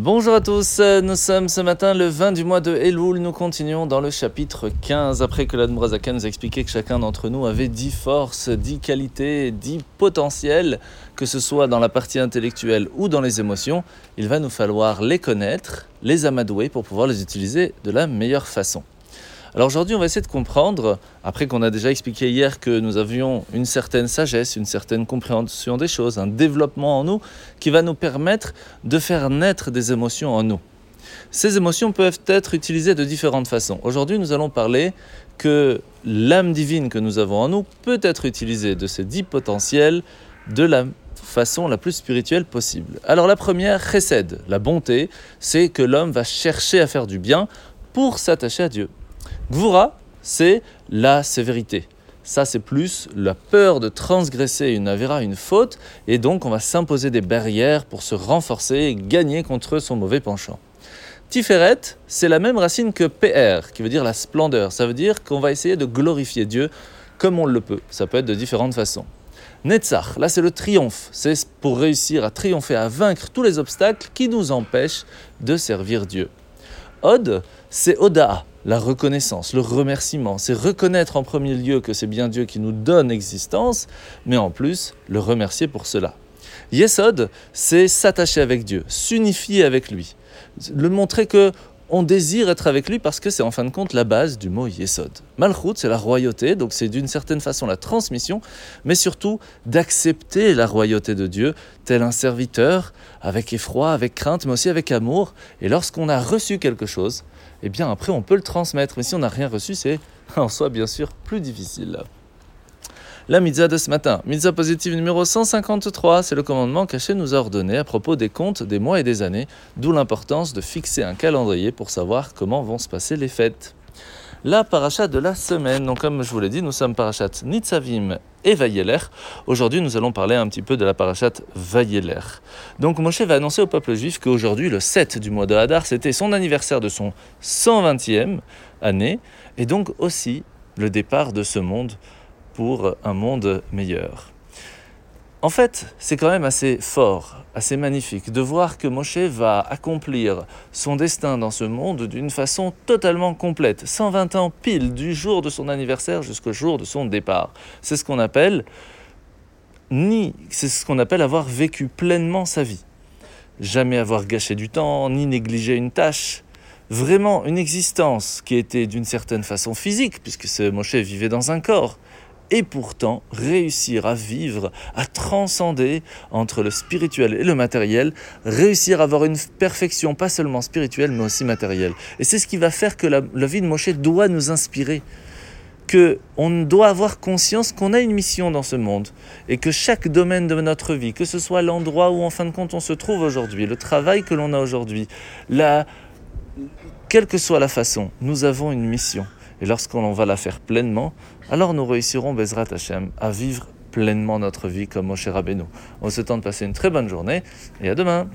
Bonjour à tous, nous sommes ce matin le 20 du mois de Elul, nous continuons dans le chapitre 15, après que l'Admorazaka nous a expliqué que chacun d'entre nous avait 10 forces, 10 qualités, 10 potentiels, que ce soit dans la partie intellectuelle ou dans les émotions, il va nous falloir les connaître, les amadouer pour pouvoir les utiliser de la meilleure façon. Alors aujourd'hui, on va essayer de comprendre, après qu'on a déjà expliqué hier que nous avions une certaine sagesse, une certaine compréhension des choses, un développement en nous qui va nous permettre de faire naître des émotions en nous. Ces émotions peuvent être utilisées de différentes façons. Aujourd'hui, nous allons parler que l'âme divine que nous avons en nous peut être utilisée de ces dix potentiels de la façon la plus spirituelle possible. Alors la première, chesed, la bonté, c'est que l'homme va chercher à faire du bien pour s'attacher à Dieu. Gvura, c'est la sévérité. Ça, c'est plus la peur de transgresser une avéra, une faute, et donc on va s'imposer des barrières pour se renforcer et gagner contre son mauvais penchant. Tiferet, c'est la même racine que PR, qui veut dire la splendeur. Ça veut dire qu'on va essayer de glorifier Dieu comme on le peut. Ça peut être de différentes façons. Netzach, là c'est le triomphe. C'est pour réussir à triompher, à vaincre tous les obstacles qui nous empêchent de servir Dieu. Od, c'est Oda, la reconnaissance, le remerciement. C'est reconnaître en premier lieu que c'est bien Dieu qui nous donne existence, mais en plus le remercier pour cela. Yesod, c'est s'attacher avec Dieu, s'unifier avec lui, le montrer que on désire être avec lui parce que c'est en fin de compte la base du mot Yesod. Malchut, c'est la royauté, donc c'est d'une certaine façon la transmission, mais surtout d'accepter la royauté de Dieu, tel un serviteur, avec effroi, avec crainte, mais aussi avec amour. Et lorsqu'on a reçu quelque chose, eh bien après on peut le transmettre. Mais si on n'a rien reçu, c'est en soi bien sûr plus difficile. La mitzvah de ce matin, mitzvah positive numéro 153, c'est le commandement qu'Hachem nous a ordonné à propos des comptes des mois et des années, d'où l'importance de fixer un calendrier pour savoir comment vont se passer les fêtes. La parachat de la semaine, donc comme je vous l'ai dit, nous sommes parachat Nitzavim et Vayeler. Aujourd'hui, nous allons parler un petit peu de la parachat Vayeler. Donc Moshe va annoncer au peuple juif qu'aujourd'hui, le 7 du mois de Hadar, c'était son anniversaire de son 120e année, et donc aussi le départ de ce monde pour un monde meilleur. En fait, c'est quand même assez fort, assez magnifique de voir que Moshe va accomplir son destin dans ce monde d'une façon totalement complète, 120 ans pile du jour de son anniversaire jusqu'au jour de son départ. C'est ce qu'on appelle ni c'est ce qu'on appelle avoir vécu pleinement sa vie. Jamais avoir gâché du temps, ni négligé une tâche. Vraiment une existence qui était d'une certaine façon physique, puisque ce Moshe vivait dans un corps, et pourtant réussir à vivre, à transcender entre le spirituel et le matériel, réussir à avoir une perfection pas seulement spirituelle mais aussi matérielle. Et c'est ce qui va faire que la, vie de Moshe doit nous inspirer, que on doit avoir conscience qu'on a une mission dans ce monde et que chaque domaine de notre vie, que ce soit l'endroit où en fin de compte on se trouve aujourd'hui, le travail que l'on a aujourd'hui, la quelle que soit la façon, nous avons une mission. Et lorsqu'on va la faire pleinement, alors nous réussirons, Bezrat Hashem, à vivre pleinement notre vie comme Moshe Rabbeinu. On se tente de passer une très bonne journée et à demain